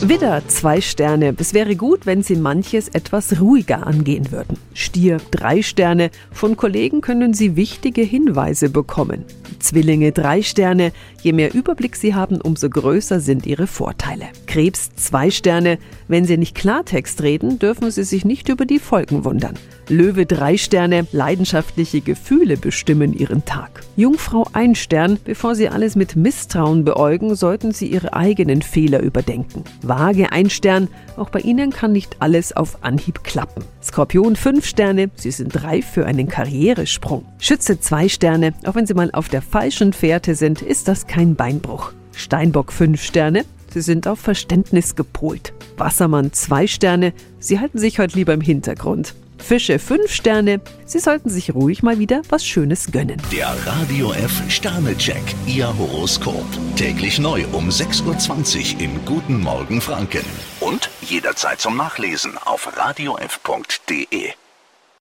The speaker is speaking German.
Widder, zwei Sterne. Es wäre gut, wenn Sie manches etwas ruhiger angehen würden. Stier, drei Sterne. Von Kollegen können Sie wichtige Hinweise bekommen. Zwillinge, drei Sterne. Je mehr Überblick Sie haben, umso größer sind Ihre Vorteile. Krebs, zwei Sterne. Wenn Sie nicht Klartext reden, dürfen Sie sich nicht über die Folgen wundern. Löwe, drei Sterne. Leidenschaftliche Gefühle bestimmen Ihren Tag. Jungfrau, ein Stern. Bevor Sie alles mit Misstrauen beäugen, sollten Sie Ihre eigenen Fehler überdenken. Waage, ein Stern. Auch bei Ihnen kann nicht alles auf Anhieb klappen. Skorpion, fünf Sterne. Sie sind reif für einen Karrieresprung. Schütze, zwei Sterne. Auch wenn Sie mal auf der falschen Fährte sind, ist das kein Beinbruch. Steinbock, fünf Sterne. Sie sind auf Verständnis gepolt. Wassermann, zwei Sterne. Sie halten sich heute lieber im Hintergrund. Fische, fünf Sterne. Sie sollten sich ruhig mal wieder was Schönes gönnen. Der Radio F Sternecheck. Ihr Horoskop. Täglich neu um 6.20 Uhr im Guten Morgen Franken. Und jederzeit zum Nachlesen auf radiof.de.